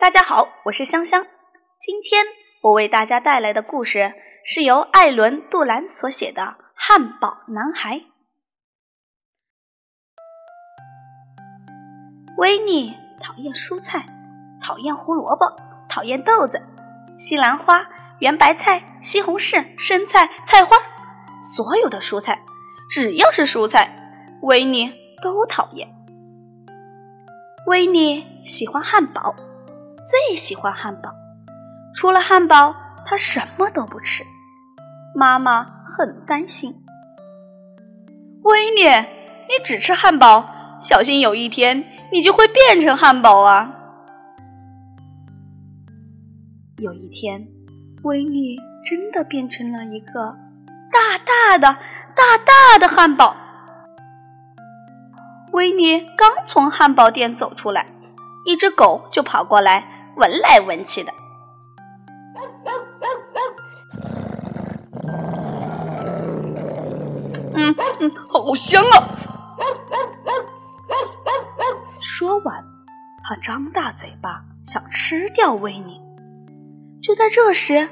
大家好，我是香香。今天我为大家带来的故事是由艾伦·杜兰所写的《汉堡男孩》。维尼讨厌蔬菜，讨厌胡萝卜，讨厌豆子、西兰花、圆白菜、西红柿、生菜、菜花，所有的蔬菜，只要是蔬菜，维尼都讨厌。维尼喜欢汉堡，最喜欢汉堡。除了汉堡，他什么都不吃。妈妈很担心。维尼，你只吃汉堡，小心有一天你就会变成汉堡啊！有一天，维尼真的变成了一个大大的、大大的汉堡。维尼刚从汉堡店走出来，一只狗就跑过来，闻来闻去的。嗯嗯，好香啊！说完，他张大嘴巴想吃掉威尼。就在这时，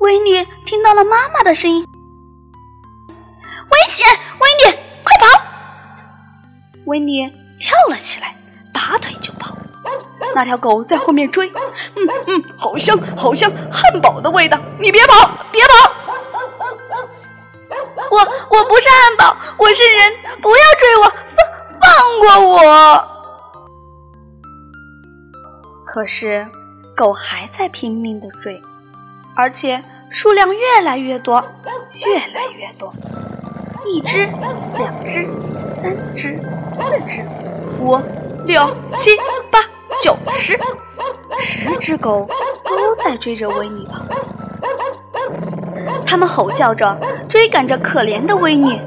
威尼听到了妈妈的声音：“危险！威尼，快跑！”威尼跳了起来，拔腿就。那条狗在后面追。嗯嗯，好香，好香，汉堡的味道！你别跑，别跑！我我不是汉堡，我是人，不要追我，放放过我！可是狗还在拼命的追，而且数量越来越多，越来越多。一只，两只，三只，四只，五，六，七，八，九，十，十只狗都在追着维尼跑。他们吼叫着追赶着可怜的维尼。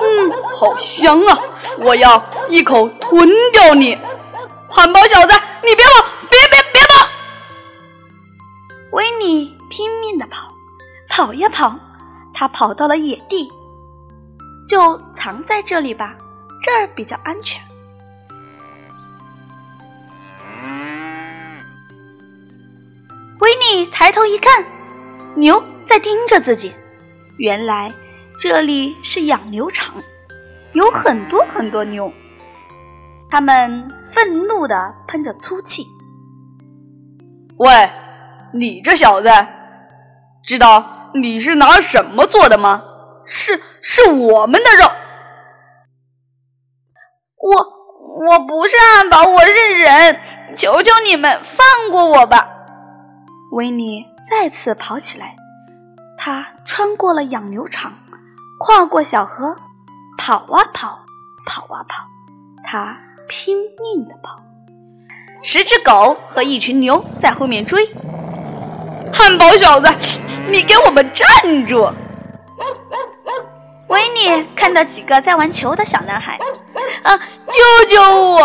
嗯，好香啊！我要一口吞掉你，汉堡小子！你别跑，别别别跑！维尼拼命的跑，跑呀跑。他跑到了野地，就藏在这里吧，这儿比较安全。抬头一看，牛在盯着自己。原来这里是养牛场，有很多很多牛，他们愤怒地喷着粗气。喂，你这小子，知道？你是拿什么做的吗？是是我们的肉。我我不是汉堡，我是人，求求你们放过我吧！维尼再次跑起来，他穿过了养牛场，跨过小河，跑啊跑，跑啊跑，他拼命的跑。十只狗和一群牛在后面追。汉堡小子，你给我们站住！维尼看到几个在玩球的小男孩，啊，救救我！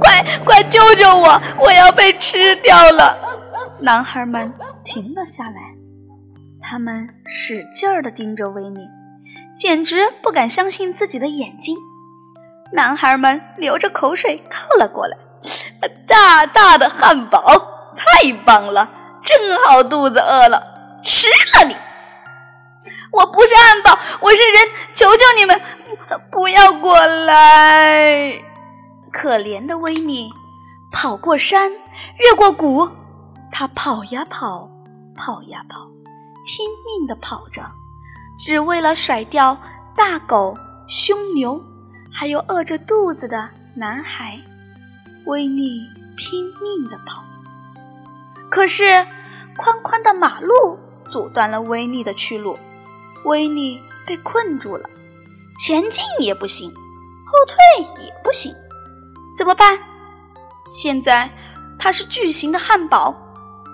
快快救救我！我要被吃掉了！男孩们停了下来，他们使劲儿地盯着维尼，简直不敢相信自己的眼睛。男孩们流着口水靠了过来，大大的汉堡，太棒了！正好肚子饿了，吃了你！我不是汉堡，我是人，求求你们不要过来！可怜的维尼跑过山，越过谷，他跑呀跑，跑呀跑，拼命的跑着，只为了甩掉大狗、凶牛，还有饿着肚子的男孩。威力拼命的跑。可是，宽宽的马路阻断了威力的去路，威力被困住了，前进也不行，后退也不行，怎么办？现在它是巨型的汉堡，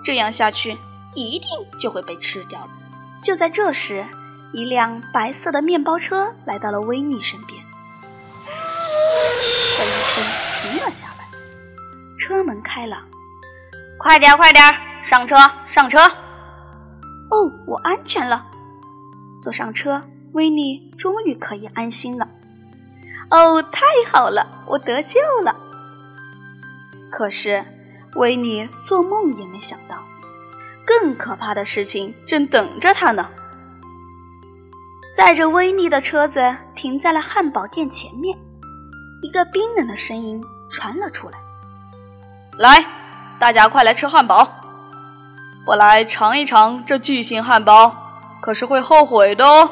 这样下去一定就会被吃掉。就在这时，一辆白色的面包车来到了威尼身边，的一声停了下来。车门开了，快点快点上车上车！哦，我安全了，坐上车，威尼终于可以安心了。哦，太好了，我得救了。可是，维尼做梦也没想到，更可怕的事情正等着他呢。载着维尼的车子停在了汉堡店前面，一个冰冷的声音传了出来：“来，大家快来吃汉堡！我来尝一尝这巨型汉堡，可是会后悔的哦。”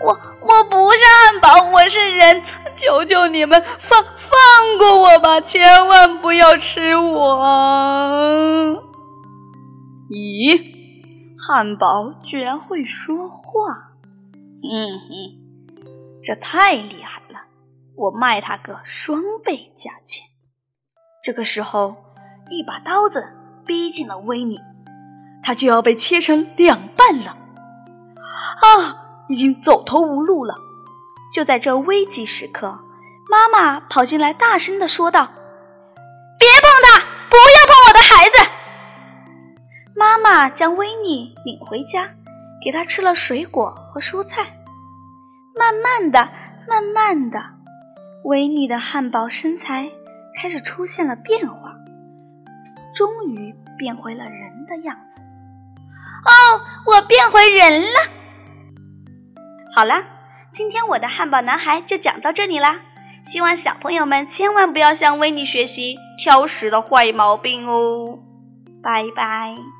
我我不是汉堡，我是人，求求你们放放过我吧，千万不要吃我！咦，汉堡居然会说话！嗯哼，这太厉害了！我卖他个双倍价钱。这个时候，一把刀子逼近了威尼，他就要被切成两半了！啊，已经走投无路了。就在这危急时刻，妈妈跑进来，大声的说道：“别碰他，不要碰我的孩子！”妈妈将威尼领回家。给他吃了水果和蔬菜，慢慢的，慢慢的，威尼的汉堡身材开始出现了变化，终于变回了人的样子。哦，我变回人了！好啦，今天我的汉堡男孩就讲到这里啦。希望小朋友们千万不要向维尼学习挑食的坏毛病哦。拜拜。